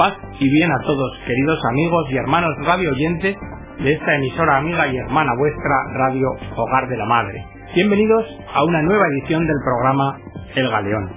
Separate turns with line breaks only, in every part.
Paz y bien a todos, queridos amigos y hermanos radio oyentes de esta emisora amiga y hermana vuestra, Radio Hogar de la Madre. Bienvenidos a una nueva edición del programa El Galeón.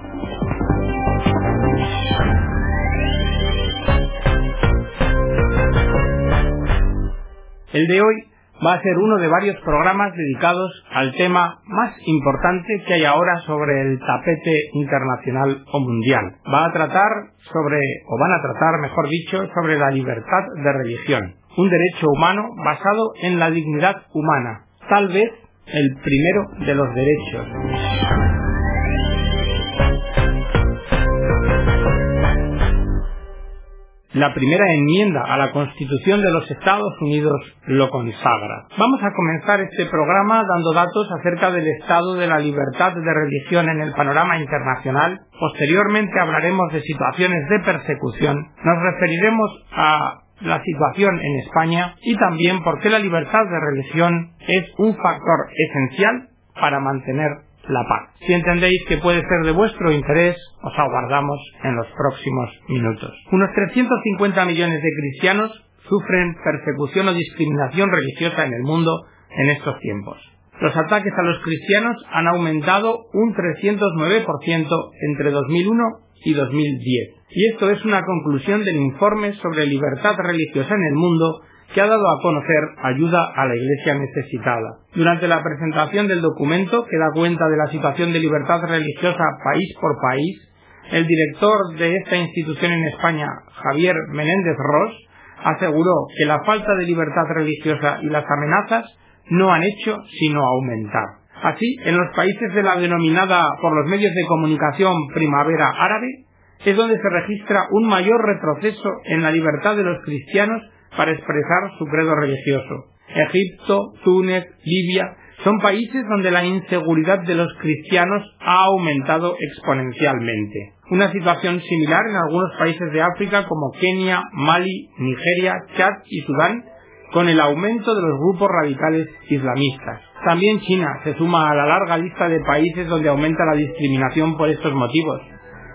El de hoy va a ser uno de varios programas dedicados al tema más importante que hay ahora sobre el tapete internacional o mundial. Va a tratar sobre, o van a tratar, mejor dicho, sobre la libertad de religión, un derecho humano basado en la dignidad humana, tal vez el primero de los derechos. La primera enmienda a la Constitución de los Estados Unidos lo consagra. Vamos a comenzar este programa dando datos acerca del estado de la libertad de religión en el panorama internacional. Posteriormente hablaremos de situaciones de persecución. Nos referiremos a la situación en España y también por qué la libertad de religión es un factor esencial para mantener la paz. Si entendéis que puede ser de vuestro interés, os aguardamos en los próximos minutos. Unos 350 millones de cristianos sufren persecución o discriminación religiosa en el mundo en estos tiempos. Los ataques a los cristianos han aumentado un 309% entre 2001 y 2010. Y esto es una conclusión del informe sobre libertad religiosa en el mundo que ha dado a conocer ayuda a la Iglesia necesitada. Durante la presentación del documento, que da cuenta de la situación de libertad religiosa país por país, el director de esta institución en España, Javier Menéndez Ross, aseguró que la falta de libertad religiosa y las amenazas no han hecho sino aumentar. Así, en los países de la denominada por los medios de comunicación primavera árabe, es donde se registra un mayor retroceso en la libertad de los cristianos para expresar su credo religioso. Egipto, Túnez, Libia son países donde la inseguridad de los cristianos ha aumentado exponencialmente. Una situación similar en algunos países de África como Kenia, Mali, Nigeria, Chad y Sudán, con el aumento de los grupos radicales islamistas. También China se suma a la larga lista de países donde aumenta la discriminación por estos motivos.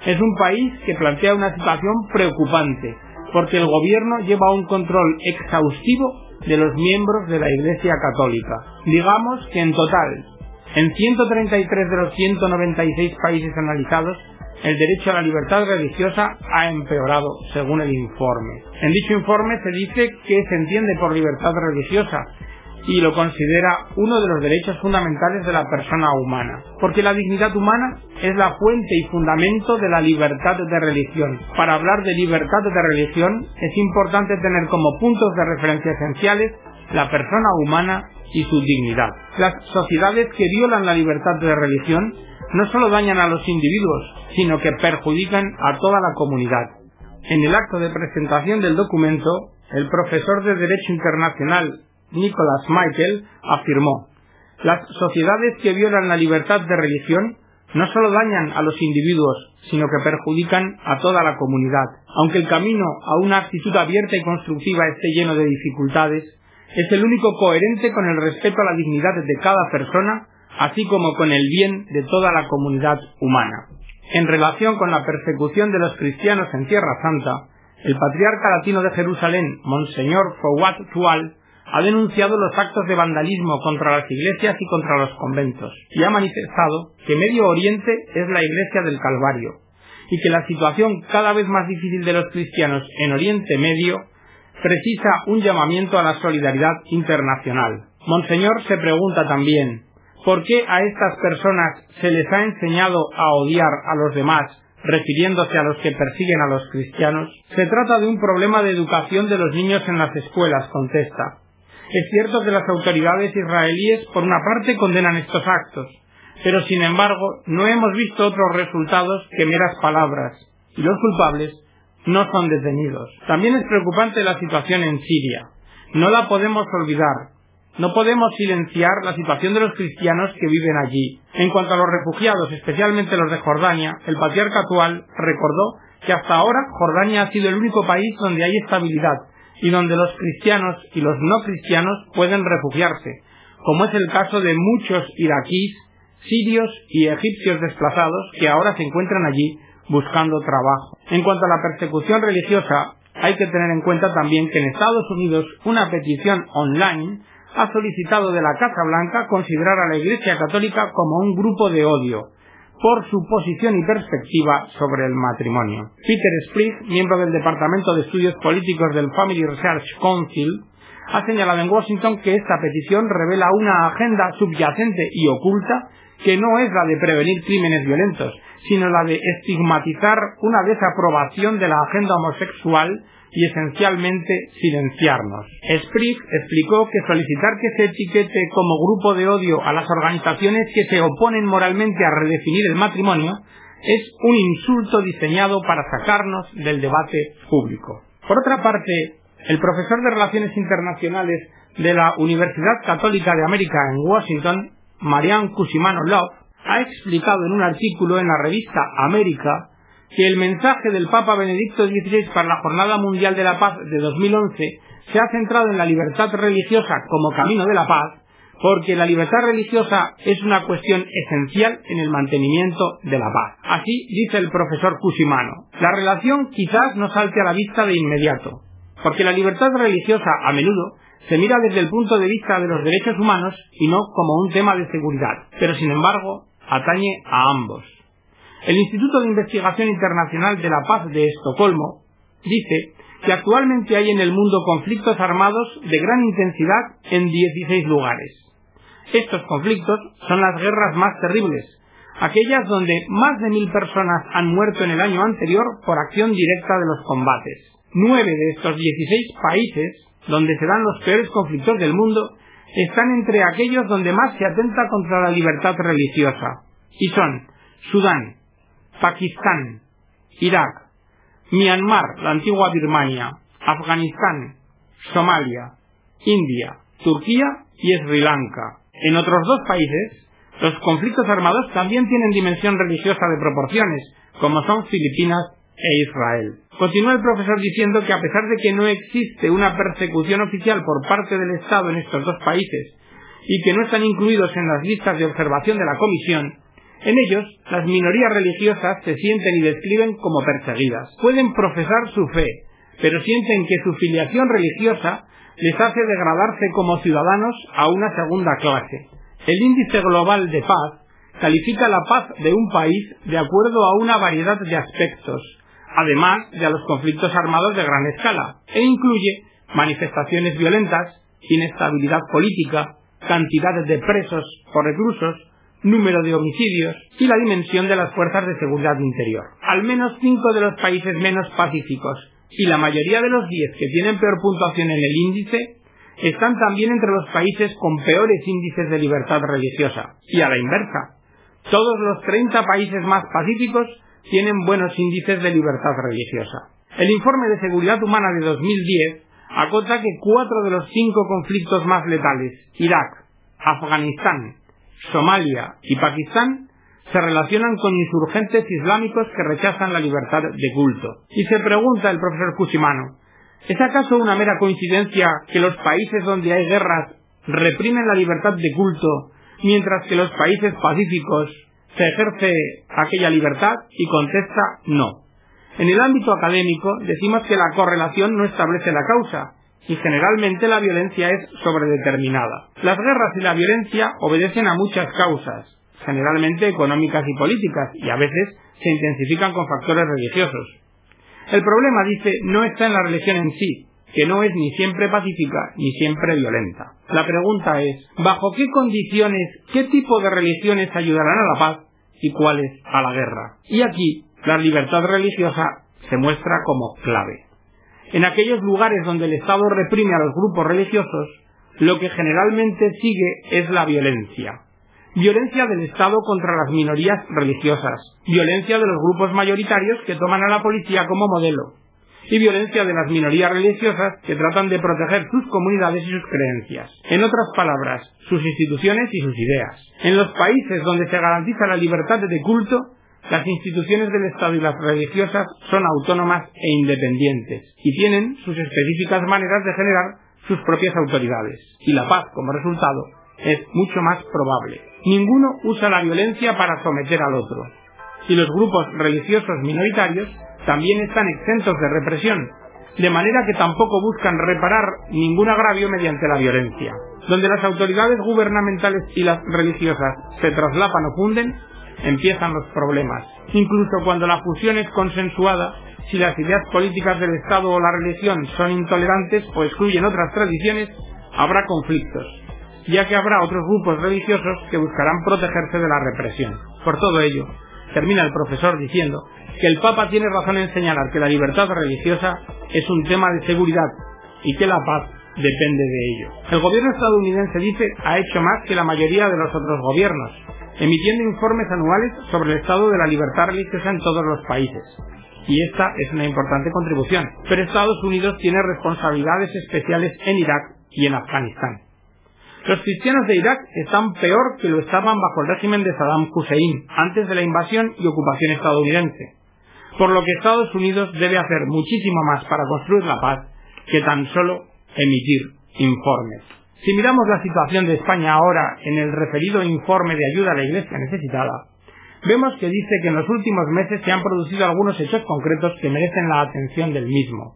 Es un país que plantea una situación preocupante, porque el gobierno lleva un control exhaustivo de los miembros de la Iglesia Católica. Digamos que en total, en 133 de los 196 países analizados, el derecho a la libertad religiosa ha empeorado, según el informe. En dicho informe se dice que se entiende por libertad religiosa y lo considera uno de los derechos fundamentales de la persona humana, porque la dignidad humana es la fuente y fundamento de la libertad de religión. Para hablar de libertad de religión es importante tener como puntos de referencia esenciales la persona humana y su dignidad. Las sociedades que violan la libertad de religión no solo dañan a los individuos, sino que perjudican a toda la comunidad. En el acto de presentación del documento, el profesor de Derecho Internacional Nicholas Michael afirmó, las sociedades que violan la libertad de religión no solo dañan a los individuos, sino que perjudican a toda la comunidad. Aunque el camino a una actitud abierta y constructiva esté lleno de dificultades, es el único coherente con el respeto a la dignidad de cada persona, así como con el bien de toda la comunidad humana. En relación con la persecución de los cristianos en Tierra Santa, el patriarca latino de Jerusalén, Monseñor Fouad Tual, ha denunciado los actos de vandalismo contra las iglesias y contra los conventos y ha manifestado que Medio Oriente es la iglesia del Calvario y que la situación cada vez más difícil de los cristianos en Oriente Medio precisa un llamamiento a la solidaridad internacional. Monseñor se pregunta también ¿por qué a estas personas se les ha enseñado a odiar a los demás refiriéndose a los que persiguen a los cristianos? Se trata de un problema de educación de los niños en las escuelas, contesta. Es cierto que las autoridades israelíes por una parte condenan estos actos, pero sin embargo no hemos visto otros resultados que meras palabras, y los culpables no son detenidos. También es preocupante la situación en Siria. No la podemos olvidar. No podemos silenciar la situación de los cristianos que viven allí. En cuanto a los refugiados, especialmente los de Jordania, el patriarca actual recordó que hasta ahora Jordania ha sido el único país donde hay estabilidad y donde los cristianos y los no cristianos pueden refugiarse, como es el caso de muchos iraquíes, sirios y egipcios desplazados que ahora se encuentran allí buscando trabajo. En cuanto a la persecución religiosa, hay que tener en cuenta también que en Estados Unidos una petición online ha solicitado de la Casa Blanca considerar a la Iglesia Católica como un grupo de odio por su posición y perspectiva sobre el matrimonio. Peter Sprigg, miembro del Departamento de Estudios Políticos del Family Research Council, ha señalado en Washington que esta petición revela una agenda subyacente y oculta que no es la de prevenir crímenes violentos, sino la de estigmatizar una desaprobación de la agenda homosexual y esencialmente silenciarnos. Sprigg explicó que solicitar que se etiquete como grupo de odio a las organizaciones que se oponen moralmente a redefinir el matrimonio es un insulto diseñado para sacarnos del debate público. Por otra parte, el profesor de Relaciones Internacionales de la Universidad Católica de América en Washington, Marianne Cusimano Love, ha explicado en un artículo en la revista América que el mensaje del Papa Benedicto XVI para la Jornada Mundial de la Paz de 2011 se ha centrado en la libertad religiosa como camino de la paz, porque la libertad religiosa es una cuestión esencial en el mantenimiento de la paz. Así dice el profesor Cusimano. La relación quizás no salte a la vista de inmediato, porque la libertad religiosa a menudo se mira desde el punto de vista de los derechos humanos y no como un tema de seguridad, pero sin embargo atañe a ambos. El Instituto de Investigación Internacional de la Paz de Estocolmo dice que actualmente hay en el mundo conflictos armados de gran intensidad en 16 lugares. Estos conflictos son las guerras más terribles, aquellas donde más de mil personas han muerto en el año anterior por acción directa de los combates. Nueve de estos 16 países, donde se dan los peores conflictos del mundo, están entre aquellos donde más se atenta contra la libertad religiosa, y son Sudán, Pakistán, Irak, Myanmar, la antigua Birmania, Afganistán, Somalia, India, Turquía y Sri Lanka. En otros dos países, los conflictos armados también tienen dimensión religiosa de proporciones, como son Filipinas e Israel. Continúa el profesor diciendo que a pesar de que no existe una persecución oficial por parte del Estado en estos dos países y que no están incluidos en las listas de observación de la Comisión, en ellos, las minorías religiosas se sienten y describen como perseguidas. Pueden profesar su fe, pero sienten que su filiación religiosa les hace degradarse como ciudadanos a una segunda clase. El índice global de paz califica la paz de un país de acuerdo a una variedad de aspectos, además de a los conflictos armados de gran escala, e incluye manifestaciones violentas, inestabilidad política, cantidades de presos o reclusos, número de homicidios y la dimensión de las fuerzas de seguridad interior. Al menos cinco de los países menos pacíficos y la mayoría de los diez que tienen peor puntuación en el índice están también entre los países con peores índices de libertad religiosa. Y a la inversa, todos los 30 países más pacíficos tienen buenos índices de libertad religiosa. El informe de seguridad humana de 2010 acota que cuatro de los cinco conflictos más letales, Irak, Afganistán, Somalia y Pakistán se relacionan con insurgentes islámicos que rechazan la libertad de culto. Y se pregunta el profesor Cusimano, ¿es acaso una mera coincidencia que los países donde hay guerras reprimen la libertad de culto, mientras que los países pacíficos se ejerce aquella libertad? Y contesta no. En el ámbito académico decimos que la correlación no establece la causa, y generalmente la violencia es sobredeterminada. Las guerras y la violencia obedecen a muchas causas, generalmente económicas y políticas, y a veces se intensifican con factores religiosos. El problema, dice, no está en la religión en sí, que no es ni siempre pacífica ni siempre violenta. La pregunta es, ¿bajo qué condiciones, qué tipo de religiones ayudarán a la paz y cuáles a la guerra? Y aquí, la libertad religiosa se muestra como clave. En aquellos lugares donde el Estado reprime a los grupos religiosos, lo que generalmente sigue es la violencia. Violencia del Estado contra las minorías religiosas, violencia de los grupos mayoritarios que toman a la policía como modelo, y violencia de las minorías religiosas que tratan de proteger sus comunidades y sus creencias. En otras palabras, sus instituciones y sus ideas. En los países donde se garantiza la libertad de culto, las instituciones del Estado y las religiosas son autónomas e independientes y tienen sus específicas maneras de generar sus propias autoridades. Y la paz, como resultado, es mucho más probable. Ninguno usa la violencia para someter al otro. Y los grupos religiosos minoritarios también están exentos de represión, de manera que tampoco buscan reparar ningún agravio mediante la violencia. Donde las autoridades gubernamentales y las religiosas se traslapan o funden, empiezan los problemas. Incluso cuando la fusión es consensuada, si las ideas políticas del Estado o la religión son intolerantes o excluyen otras tradiciones, habrá conflictos, ya que habrá otros grupos religiosos que buscarán protegerse de la represión. Por todo ello, termina el profesor diciendo que el Papa tiene razón en señalar que la libertad religiosa es un tema de seguridad y que la paz depende de ello. El gobierno estadounidense dice ha hecho más que la mayoría de los otros gobiernos, emitiendo informes anuales sobre el estado de la libertad religiosa en todos los países. Y esta es una importante contribución. Pero Estados Unidos tiene responsabilidades especiales en Irak y en Afganistán. Los cristianos de Irak están peor que lo estaban bajo el régimen de Saddam Hussein antes de la invasión y ocupación estadounidense, por lo que Estados Unidos debe hacer muchísimo más para construir la paz que tan solo emitir informes. Si miramos la situación de España ahora en el referido informe de ayuda a la Iglesia necesitada, vemos que dice que en los últimos meses se han producido algunos hechos concretos que merecen la atención del mismo.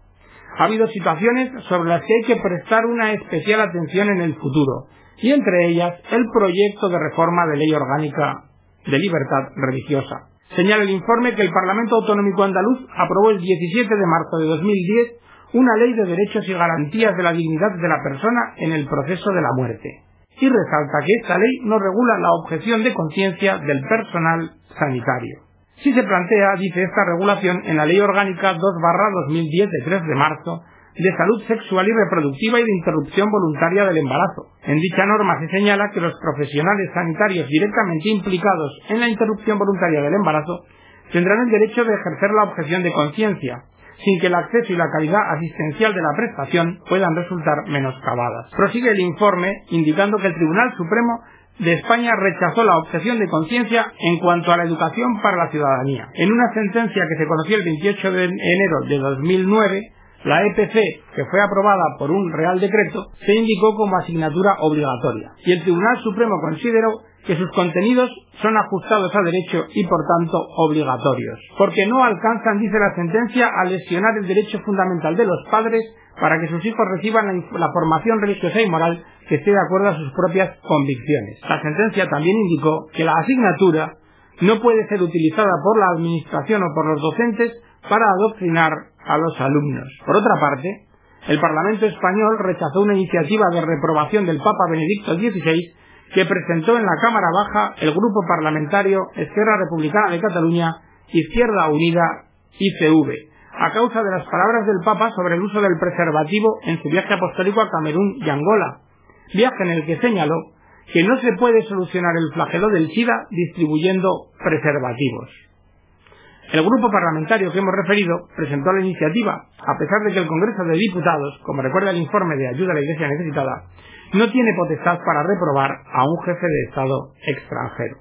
Ha habido situaciones sobre las que hay que prestar una especial atención en el futuro, y entre ellas el proyecto de reforma de ley orgánica de libertad religiosa. Señala el informe que el Parlamento Autonómico Andaluz aprobó el 17 de marzo de 2010 una ley de derechos y garantías de la dignidad de la persona en el proceso de la muerte. Y resalta que esta ley no regula la objeción de conciencia del personal sanitario. Si se plantea, dice esta regulación, en la Ley Orgánica 2-2010 de 3 de marzo de salud sexual y reproductiva y de interrupción voluntaria del embarazo. En dicha norma se señala que los profesionales sanitarios directamente implicados en la interrupción voluntaria del embarazo tendrán el derecho de ejercer la objeción de conciencia, sin que el acceso y la calidad asistencial de la prestación puedan resultar menoscabadas. Prosigue el informe indicando que el Tribunal Supremo de España rechazó la objeción de conciencia en cuanto a la educación para la ciudadanía. En una sentencia que se conoció el 28 de enero de 2009, la EPC, que fue aprobada por un Real Decreto, se indicó como asignatura obligatoria y el Tribunal Supremo consideró que sus contenidos son ajustados a derecho y por tanto obligatorios, porque no alcanzan, dice la sentencia, a lesionar el derecho fundamental de los padres para que sus hijos reciban la, la, formación religiosa y moral que esté de acuerdo a sus propias convicciones. La sentencia también indicó que la asignatura no puede ser utilizada por la Administración o por los docentes para adoctrinar a los alumnos. Por otra parte, el Parlamento español rechazó una iniciativa de reprobación del Papa Benedicto XVI que presentó en la Cámara Baja el grupo parlamentario Esquerra Republicana de Cataluña, Izquierda Unida ICV, a causa de las palabras del Papa sobre el uso del preservativo en su viaje apostólico a Camerún y Angola, viaje en el que señaló que no se puede solucionar el flagelo del SIDA distribuyendo preservativos. El grupo parlamentario que hemos referido presentó la iniciativa, a pesar de que el Congreso de Diputados, como recuerda el informe de ayuda a la Iglesia necesitada, no tiene potestad para reprobar a un jefe de Estado extranjero.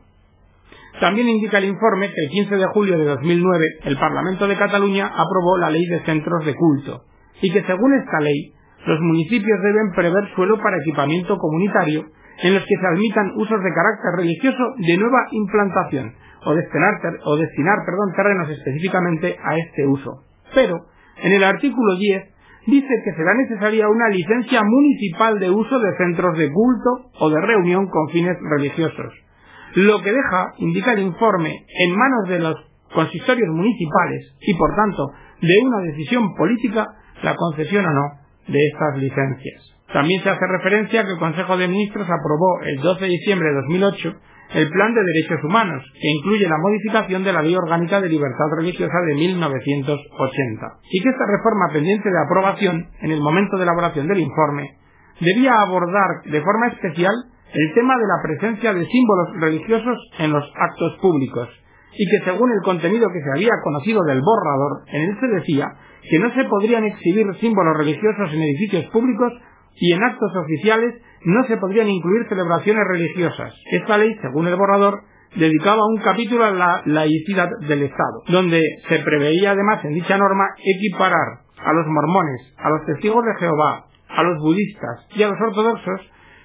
También indica el informe que el 15 de julio de 2009 el Parlamento de Cataluña aprobó la Ley de Centros de Culto y que según esta ley los municipios deben prever suelo para equipamiento comunitario en los que se admitan usos de carácter religioso de nueva implantación o destinar, o destinar perdón, terrenos específicamente a este uso. Pero, en el artículo 10 dice que será necesaria una licencia municipal de uso de centros de culto o de reunión con fines religiosos. Lo que deja, indica el informe, en manos de los consistorios municipales y, por tanto, de una decisión política la concesión o no de estas licencias. También se hace referencia que el Consejo de Ministros aprobó el 12 de diciembre de 2008 el Plan de Derechos Humanos, que incluye la modificación de la Ley Orgánica de Libertad Religiosa de 1980, y que esta reforma pendiente de aprobación en el momento de elaboración del informe debía abordar de forma especial el tema de la presencia de símbolos religiosos en los actos públicos, y que según el contenido que se había conocido del borrador, en él se decía que no se podrían exhibir símbolos religiosos en edificios públicos y en actos oficiales no se podrían incluir celebraciones religiosas. Esta ley, según el borrador, dedicaba un capítulo a la laicidad del Estado, donde se preveía además en dicha norma equiparar a los mormones, a los testigos de Jehová, a los budistas y a los ortodoxos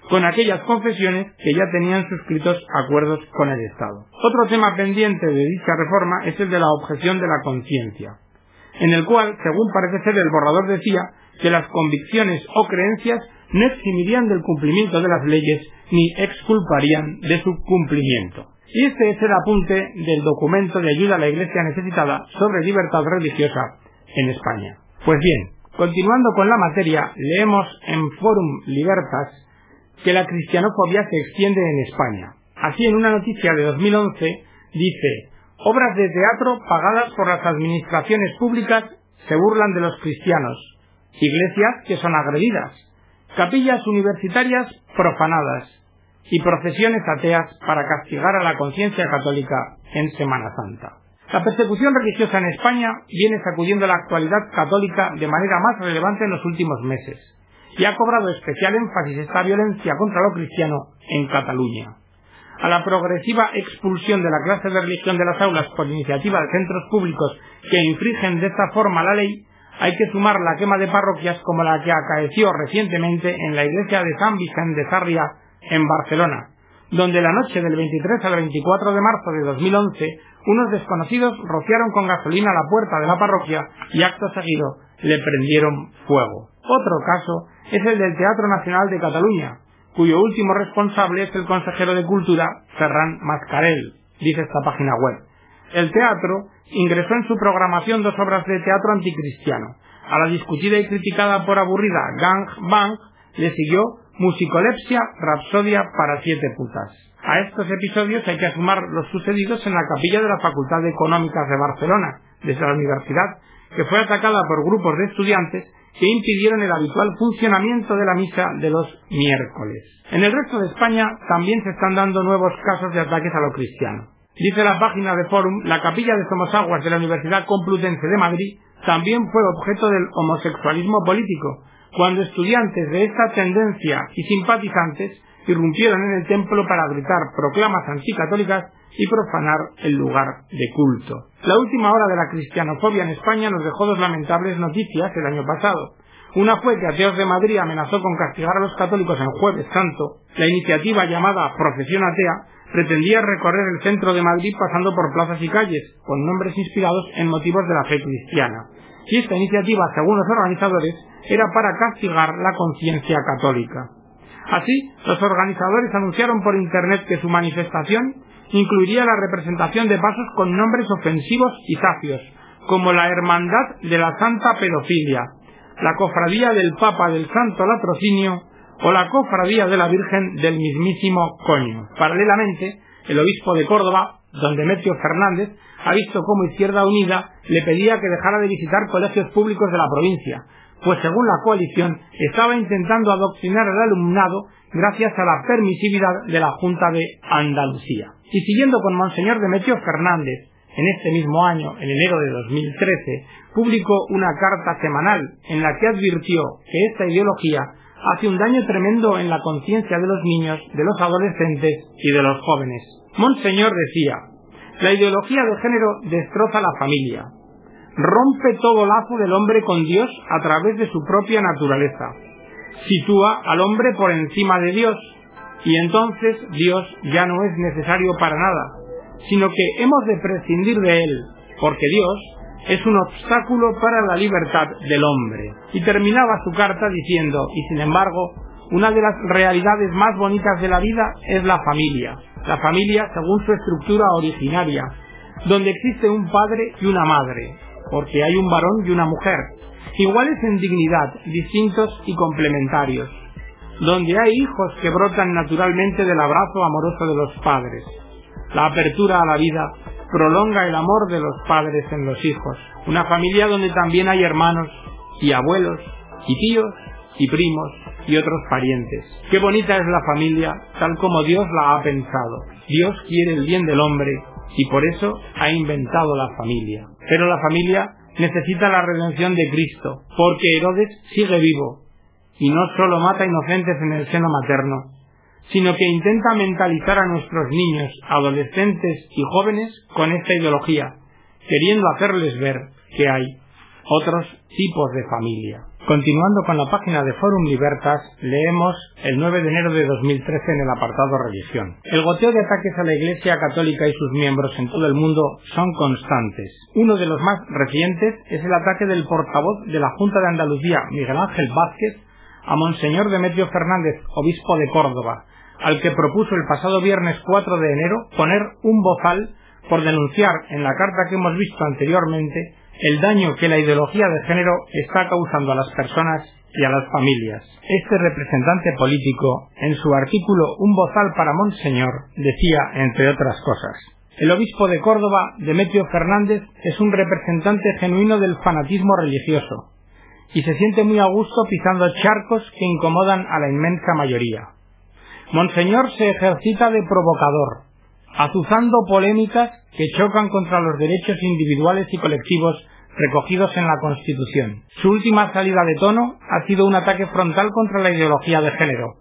con aquellas confesiones que ya tenían suscritos acuerdos con el Estado. Otro tema pendiente de dicha reforma es el de la objeción de la conciencia. En el cual, según parece ser el borrador decía, que las convicciones o creencias no eximirían del cumplimiento de las leyes ni exculparían de su cumplimiento. Y este es el apunte del documento de ayuda a la Iglesia necesitada sobre libertad religiosa en España. Pues bien, continuando con la materia, leemos en Forum Libertas que la cristianofobia se extiende en España. Así, en una noticia de 2011, dice, obras de teatro pagadas por las administraciones públicas se burlan de los cristianos, iglesias que son agredidas, capillas universitarias profanadas y procesiones ateas para castigar a la conciencia católica en Semana Santa. La persecución religiosa en España viene sacudiendo la actualidad católica de manera más relevante en los últimos meses y ha cobrado especial énfasis esta violencia contra lo cristiano en Cataluña. A la progresiva expulsión de la clase de religión de las aulas por iniciativa de centros públicos que infringen de esta forma la ley, hay que sumar la quema de parroquias como la que acaeció recientemente en la iglesia de San Vicente de Sarria en Barcelona, donde la noche del 23 al 24 de marzo de 2011 unos desconocidos rociaron con gasolina la puerta de la parroquia y acto seguido le prendieron fuego. Otro caso es el del Teatro Nacional de Cataluña, cuyo último responsable es el consejero de Cultura, Ferran Mascarell, dice esta página web. El teatro ingresó en su programación dos obras de teatro anticristiano. A la discutida y criticada por aburrida Gang Bang le siguió Musicolepsia, Rapsodia para siete putas. A estos episodios hay que sumar los sucedidos en la capilla de la Facultad de Económicas de Barcelona, desde la universidad, que fue atacada por grupos de estudiantes que impidieron el habitual funcionamiento de la misa de los miércoles. En el resto de España también se están dando nuevos casos de ataques a lo cristiano. Dice la página de Forum, la capilla de Somosaguas de la Universidad Complutense de Madrid también fue objeto del homosexualismo político, cuando estudiantes de esta tendencia y simpatizantes irrumpieron en el templo para gritar proclamas anticatólicas y profanar el lugar de culto. La última hora de la cristianofobia en España nos dejó dos lamentables noticias el año pasado. Una fue que Ateos de Madrid amenazó con castigar a los católicos en Jueves Santo. La iniciativa llamada Procesión Atea pretendía recorrer el centro de Madrid pasando por plazas y calles, con nombres inspirados en motivos de la fe cristiana. Y esta iniciativa, según los organizadores, era para castigar la conciencia católica. Así, los organizadores anunciaron por Internet que su manifestación incluiría la representación de pasos con nombres ofensivos y sacios, como la Hermandad de la Santa Pedofilia, la Cofradía del Papa del Santo Latrocinio o la Cofradía de la Virgen del mismísimo Coño. Paralelamente, el obispo de Córdoba, don Demetrio Fernández, ha visto cómo Izquierda Unida le pedía que dejara de visitar colegios públicos de la provincia, pues según la coalición estaba intentando adoctrinar al alumnado gracias a la permisividad de la Junta de Andalucía. Y siguiendo con Monseñor Demetrio Fernández, en este mismo año, en enero de 2013, publicó una carta semanal en la que advirtió que esta ideología hace un daño tremendo en la conciencia de los niños, de los adolescentes y de los jóvenes. Monseñor decía, la ideología de género destroza la familia, rompe todo lazo del hombre con Dios a través de su propia naturaleza. Sitúa al hombre por encima de Dios y entonces Dios ya no es necesario para nada, sino que hemos de prescindir de él, porque Dios es un obstáculo para la libertad del hombre. Y terminaba su carta diciendo, y sin embargo, una de las realidades más bonitas de la vida es la familia, la familia según su estructura originaria, donde existe un padre y una madre, porque hay un varón y una mujer, iguales en dignidad, distintos y complementarios, donde hay hijos que brotan naturalmente del abrazo amoroso de los padres. La apertura a la vida prolonga el amor de los padres en los hijos, una familia donde también hay hermanos y abuelos y tíos y primos y otros parientes. Qué bonita es la familia tal como Dios la ha pensado. Dios quiere el bien del hombre y por eso ha inventado la familia. Pero la familia necesita la redención de Cristo, porque Herodes sigue vivo y no solo mata inocentes en el seno materno, sino que intenta mentalizar a nuestros niños, adolescentes y jóvenes con esta ideología, queriendo hacerles ver que hay otros tipos de familia. Continuando con la página de Forum Libertas, leemos el 9 de enero de 2013 en el apartado Religión. El goteo de ataques a la Iglesia Católica y sus miembros en todo el mundo son constantes. Uno de los más recientes es el ataque del portavoz de la Junta de Andalucía, Miguel Ángel Vázquez, a Monseñor Demetrio Fernández, obispo de Córdoba, al que propuso el pasado viernes 4 de enero poner un bozal por denunciar en la carta que hemos visto anteriormente el daño que la ideología de género está causando a las personas y a las familias. Este representante político, en su artículo Un bozal para Monseñor, decía, entre otras cosas, el obispo de Córdoba, Demetrio Fernández, es un representante genuino del fanatismo religioso, y se siente muy a gusto pisando charcos que incomodan a la inmensa mayoría. Monseñor se ejercita de provocador, azuzando polémicas que chocan contra los derechos individuales y colectivos recogidos en la Constitución. Su última salida de tono ha sido un ataque frontal contra la ideología de género,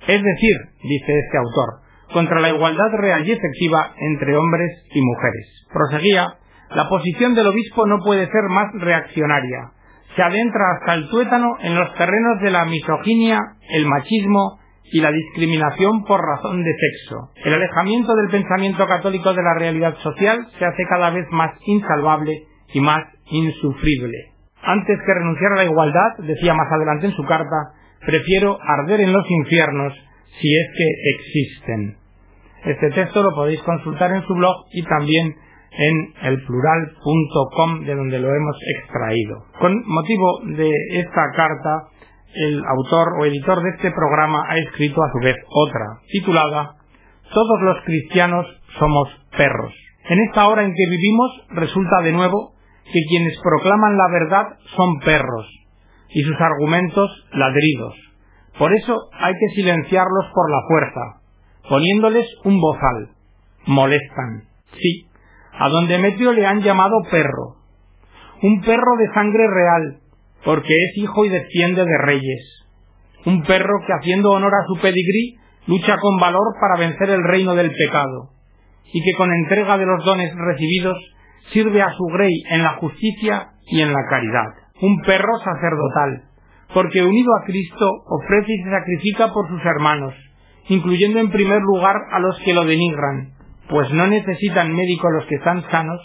es decir, dice este autor, contra la igualdad real y efectiva entre hombres y mujeres. Proseguía, la posición del obispo no puede ser más reaccionaria. Se adentra hasta el tuétano en los terrenos de la misoginia, el machismo y la discriminación por razón de sexo. El alejamiento del pensamiento católico de la realidad social se hace cada vez más insalvable y más insufrible. Antes que renunciar a la igualdad, decía más adelante en su carta, prefiero arder en los infiernos si es que existen. Este texto lo podéis consultar en su blog y también en elplural.com de donde lo hemos extraído. Con motivo de esta carta, el autor o editor de este programa ha escrito a su vez otra, titulada Todos los cristianos somos perros. En esta hora en que vivimos resulta de nuevo que quienes proclaman la verdad son perros y sus argumentos ladridos. Por eso hay que silenciarlos por la fuerza, poniéndoles un bozal. Molestan. Sí, a don Demetrio le han llamado perro. Un perro de sangre real, porque es hijo y desciende de reyes. Un perro que haciendo honor a su pedigrí lucha con valor para vencer el reino del pecado, y que con entrega de los dones recibidos sirve a su grey en la justicia y en la caridad. Un perro sacerdotal, porque unido a Cristo ofrece y se sacrifica por sus hermanos, incluyendo en primer lugar a los que lo denigran, pues no necesitan médico los que están sanos,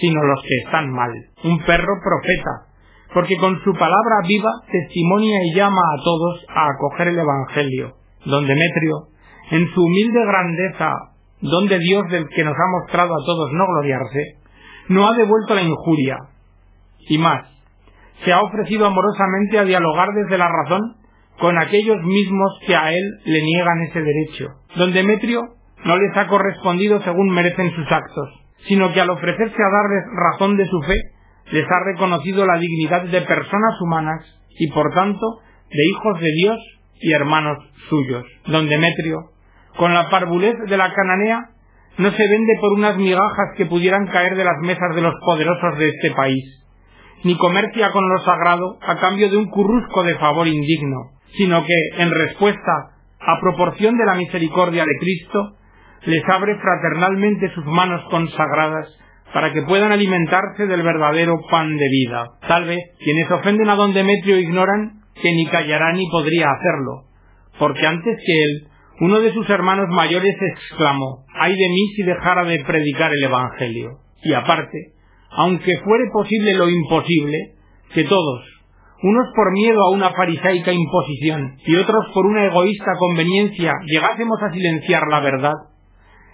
sino los que están mal. Un perro profeta, porque con su palabra viva testimonia y llama a todos a acoger el Evangelio. Don Demetrio, en su humilde grandeza, donde Dios del que nos ha mostrado a todos no gloriarse, no ha devuelto la injuria. Y más, se ha ofrecido amorosamente a dialogar desde la razón con aquellos mismos que a él le niegan ese derecho. Don Demetrio no les ha correspondido según merecen sus actos, sino que al ofrecerse a darles razón de su fe, les ha reconocido la dignidad de personas humanas y por tanto de hijos de Dios y hermanos suyos. Don Demetrio, con la parvulez de la cananea, no se vende por unas migajas que pudieran caer de las mesas de los poderosos de este país, ni comercia con lo sagrado a cambio de un currusco de favor indigno, sino que, en respuesta a proporción de la misericordia de Cristo, les abre fraternalmente sus manos consagradas para que puedan alimentarse del verdadero pan de vida. Tal vez quienes ofenden a don Demetrio ignoran que ni callará ni podría hacerlo, porque antes que él uno de sus hermanos mayores exclamó, ay de mí si dejara de predicar el Evangelio. Y aparte, aunque fuere posible lo imposible, que todos, unos por miedo a una farisaica imposición y otros por una egoísta conveniencia, llegásemos a silenciar la verdad,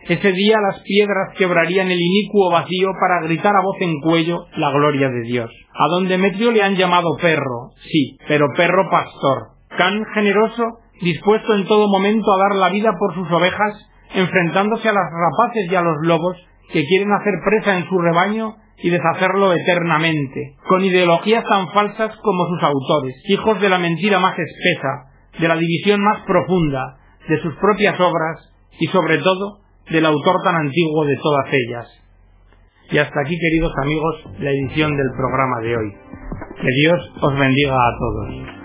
ese día las piedras quebrarían el inicuo vacío para gritar a voz en cuello la gloria de Dios. A don Demetrio le han llamado perro, sí, pero perro pastor. Tan generoso dispuesto en todo momento a dar la vida por sus ovejas, enfrentándose a las rapaces y a los lobos que quieren hacer presa en su rebaño y deshacerlo eternamente, con ideologías tan falsas como sus autores, hijos de la mentira más espesa, de la división más profunda, de sus propias obras y sobre todo del autor tan antiguo de todas ellas. Y hasta aquí, queridos amigos, la edición del programa de hoy. Que Dios os bendiga a todos.